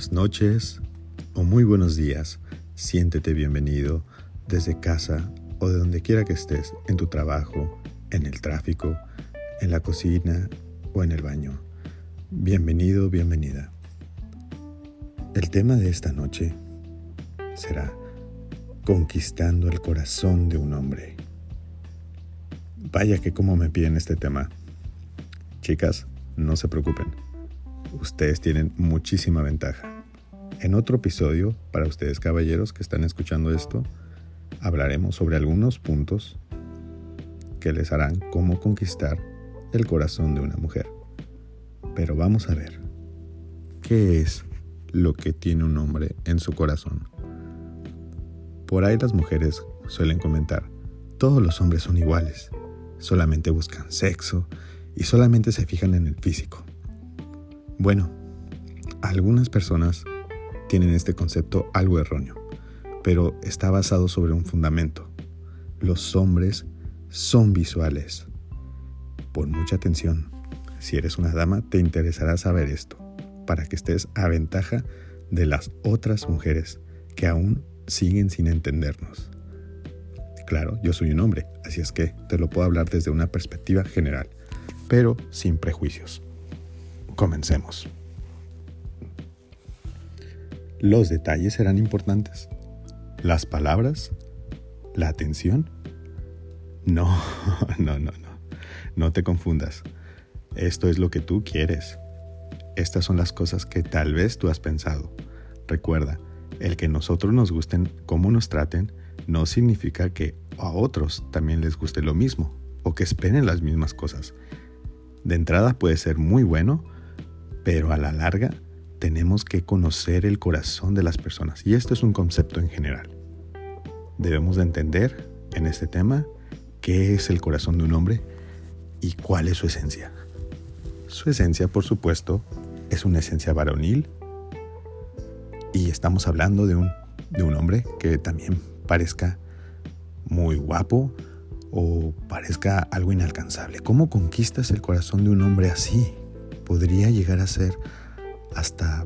buenas noches o muy buenos días. Siéntete bienvenido desde casa o de donde quiera que estés, en tu trabajo, en el tráfico, en la cocina o en el baño. Bienvenido, bienvenida. El tema de esta noche será Conquistando el corazón de un hombre. Vaya que como me piden este tema. Chicas, no se preocupen ustedes tienen muchísima ventaja. En otro episodio, para ustedes caballeros que están escuchando esto, hablaremos sobre algunos puntos que les harán cómo conquistar el corazón de una mujer. Pero vamos a ver, ¿qué es lo que tiene un hombre en su corazón? Por ahí las mujeres suelen comentar, todos los hombres son iguales, solamente buscan sexo y solamente se fijan en el físico. Bueno, algunas personas tienen este concepto algo erróneo, pero está basado sobre un fundamento. Los hombres son visuales. Pon mucha atención. Si eres una dama, te interesará saber esto, para que estés a ventaja de las otras mujeres que aún siguen sin entendernos. Claro, yo soy un hombre, así es que te lo puedo hablar desde una perspectiva general, pero sin prejuicios. Comencemos. Los detalles serán importantes. Las palabras, la atención. No, no, no, no. No te confundas. Esto es lo que tú quieres. Estas son las cosas que tal vez tú has pensado. Recuerda, el que nosotros nos gusten cómo nos traten no significa que a otros también les guste lo mismo o que esperen las mismas cosas. De entrada puede ser muy bueno, pero a la larga tenemos que conocer el corazón de las personas y esto es un concepto en general. Debemos de entender en este tema qué es el corazón de un hombre y cuál es su esencia. Su esencia, por supuesto, es una esencia varonil y estamos hablando de un, de un hombre que también parezca muy guapo o parezca algo inalcanzable. ¿Cómo conquistas el corazón de un hombre así? Podría llegar a ser hasta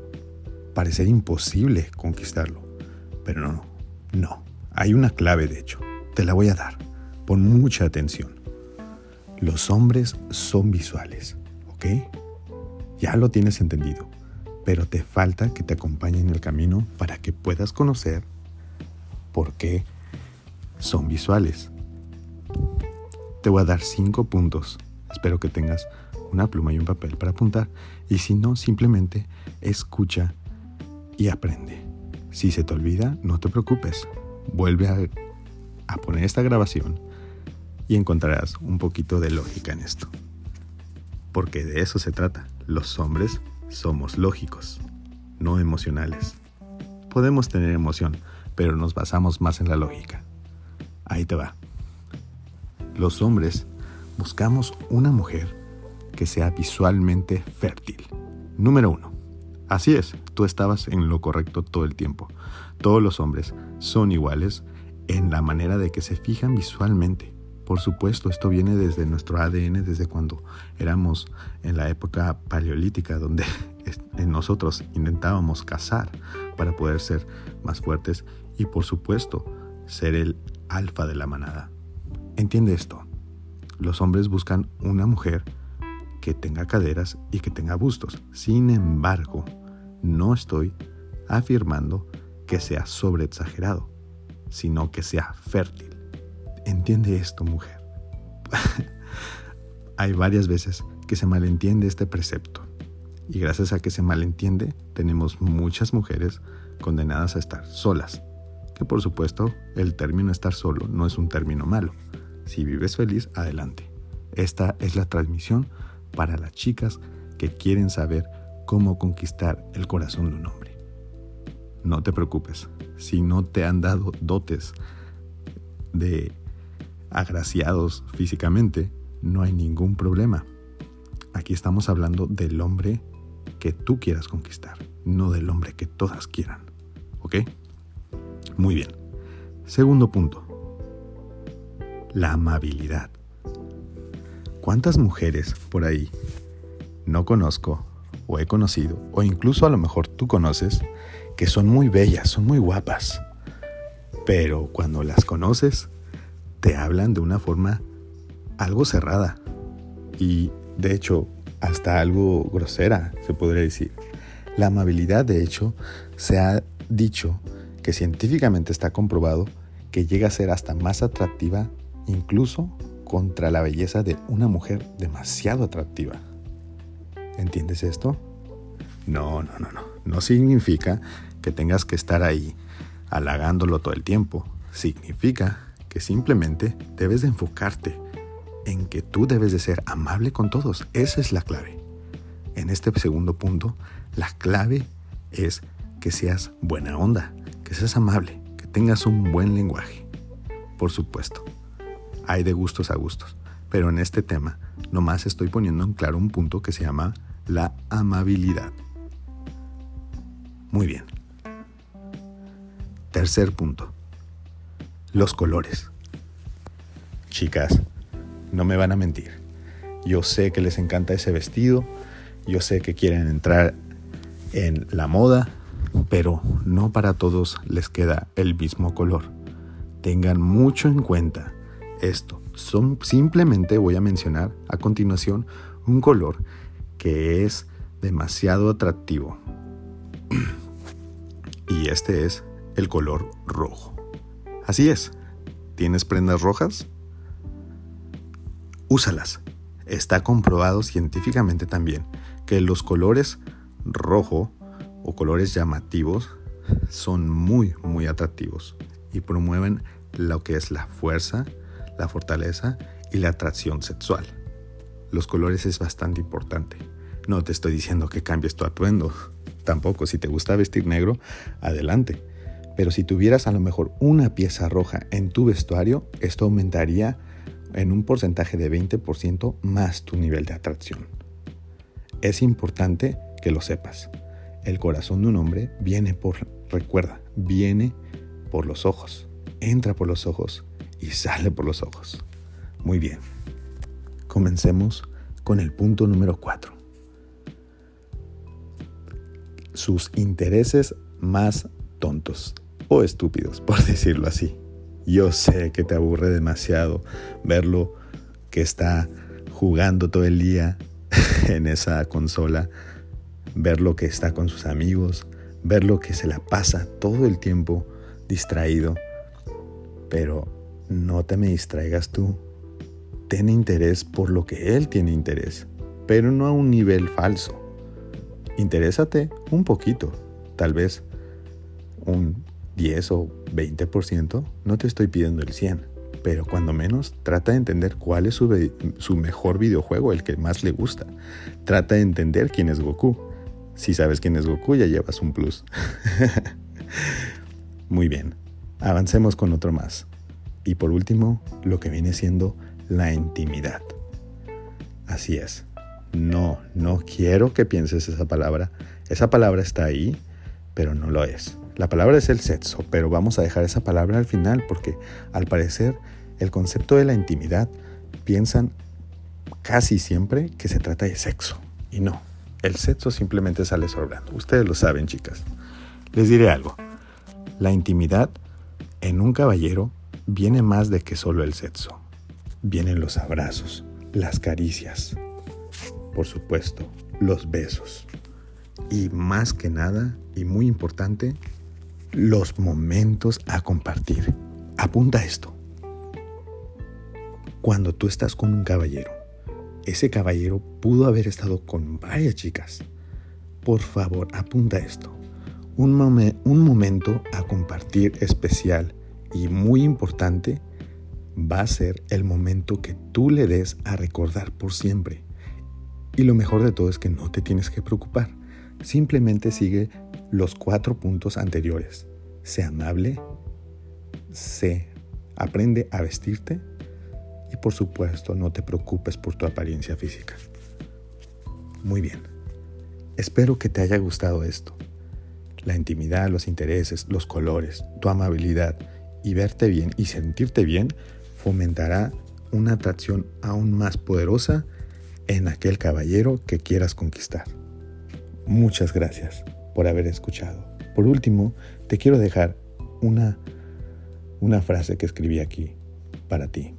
parecer imposible conquistarlo. Pero no, no. Hay una clave, de hecho. Te la voy a dar. Pon mucha atención. Los hombres son visuales, ¿ok? Ya lo tienes entendido, pero te falta que te acompañe en el camino para que puedas conocer por qué son visuales. Te voy a dar cinco puntos. Espero que tengas una pluma y un papel para apuntar. Y si no, simplemente escucha y aprende. Si se te olvida, no te preocupes. Vuelve a, poner esta grabación y encontrarás un poquito de lógica en esto. Porque de eso se trata. Los hombres somos lógicos, no emocionales. Podemos tener emoción, pero nos basamos más en la lógica. Ahí te va. Los hombres buscamos una mujer que sea visualmente fértil. Número uno. Así es, tú estabas en lo correcto todo el tiempo. Todos los hombres son iguales en la manera de que se fijan visualmente. Por supuesto, esto viene desde nuestro ADN, desde cuando éramos en la época paleolítica, donde nosotros intentábamos cazar para poder ser más fuertes y por supuesto ser el alfa de la manada. Entiende esto. Los hombres buscan una mujer que tenga caderas y que tenga bustos. Sin embargo, no estoy afirmando que sea sobreexagerado, sino que sea fértil. Entiende esto, mujer. Hay varias veces que se malentiende este precepto. Y gracias a que se malentiende, tenemos muchas mujeres condenadas a estar solas. Que por supuesto, el término estar solo no es un término malo. Si vives feliz, adelante. Esta es la transmisión para las chicas que quieren saber cómo conquistar el corazón de un hombre. No te preocupes, si no te han dado dotes de agraciados físicamente, no hay ningún problema. Aquí estamos hablando del hombre que tú quieras conquistar, no del hombre que todas quieran. ¿Ok? Muy bien. Segundo punto. La amabilidad. ¿Cuántas mujeres por ahí no conozco o he conocido, o incluso a lo mejor tú conoces, que son muy bellas, son muy guapas, pero cuando las conoces, te hablan de una forma algo cerrada y de hecho hasta algo grosera, se podría decir. La amabilidad, de hecho, se ha dicho que científicamente está comprobado que llega a ser hasta más atractiva incluso contra la belleza de una mujer demasiado atractiva. ¿Entiendes esto? No, no, no, no. No significa que tengas que estar ahí halagándolo todo el tiempo. Significa que simplemente debes de enfocarte en que tú debes de ser amable con todos. Esa es la clave. En este segundo punto, la clave es que seas buena onda, que seas amable, que tengas un buen lenguaje. Por supuesto, hay de gustos a gustos, pero en este tema nomás estoy poniendo en claro un punto que se llama la amabilidad. Muy bien. Tercer punto. Los colores. Chicas, no me van a mentir. Yo sé que les encanta ese vestido, yo sé que quieren entrar en la moda, pero no para todos les queda el mismo color. Tengan mucho en cuenta esto. Son, simplemente voy a mencionar a continuación un color que es demasiado atractivo. y este es el color rojo. Así es. ¿Tienes prendas rojas? Úsalas. Está comprobado científicamente también que los colores rojo o colores llamativos son muy, muy atractivos y promueven lo que es la fuerza, la fortaleza y la atracción sexual. Los colores es bastante importante. No te estoy diciendo que cambies tu atuendo. Tampoco, si te gusta vestir negro, adelante. Pero si tuvieras a lo mejor una pieza roja en tu vestuario, esto aumentaría en un porcentaje de 20% más tu nivel de atracción. Es importante que lo sepas. El corazón de un hombre viene por, recuerda, viene por los ojos. Entra por los ojos y sale por los ojos. Muy bien. Comencemos con el punto número 4. Sus intereses más tontos o estúpidos, por decirlo así. Yo sé que te aburre demasiado verlo que está jugando todo el día en esa consola, verlo que está con sus amigos, verlo que se la pasa todo el tiempo distraído. Pero no te me distraigas tú. Ten interés por lo que él tiene interés, pero no a un nivel falso. Interésate un poquito, tal vez un 10 o 20%, no te estoy pidiendo el 100, pero cuando menos trata de entender cuál es su, su, mejor videojuego, el que más le gusta. Trata de entender quién es Goku. Si sabes quién es Goku, ya llevas un plus. Muy bien, avancemos con otro más. Y por último, lo que viene siendo la intimidad. Así es. No, no quiero que pienses esa palabra. Esa palabra está ahí, pero no lo es. La palabra es el sexo, pero vamos a dejar esa palabra al final porque al parecer el concepto de la intimidad piensan casi siempre que se trata de sexo. Y no, el sexo simplemente sale sobrando. Ustedes lo saben, chicas. Les diré algo. La intimidad en un caballero viene más de que solo el sexo. Vienen los abrazos, las caricias, por supuesto, los besos. Y más que nada, y muy importante, los momentos a compartir. Apunta esto. Cuando tú estás con un caballero, ese caballero pudo haber estado con varias chicas. Por favor, apunta esto. Un, momento a compartir especial y muy importante va a ser el momento que tú le des a recordar por siempre. Y lo mejor de todo es que no te tienes que preocupar. Simplemente sigue los cuatro puntos anteriores. Sé amable, sé, aprende a vestirte y por supuesto no te preocupes por tu apariencia física. Muy bien. Espero que te haya gustado esto. La intimidad, los intereses, los colores, tu amabilidad y verte bien y sentirte bien fomentará una atracción aún más poderosa en aquel caballero que quieras conquistar. Muchas gracias por haber escuchado. Por último, te quiero dejar una, una frase que escribí aquí para ti.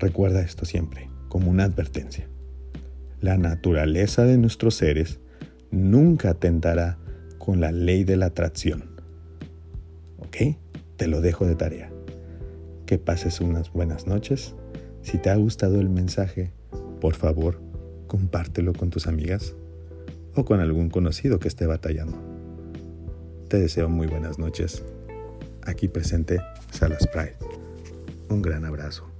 Recuerda esto siempre como una advertencia. La naturaleza de nuestros seres nunca atentará con la ley de la atracción. ¿Ok? Te lo dejo de tarea. Que pases unas buenas noches. Si te ha gustado el mensaje, por favor, compártelo con tus amigas o con algún conocido que esté batallando. Te deseo muy buenas noches. Aquí presente Salas Pride. Un gran abrazo.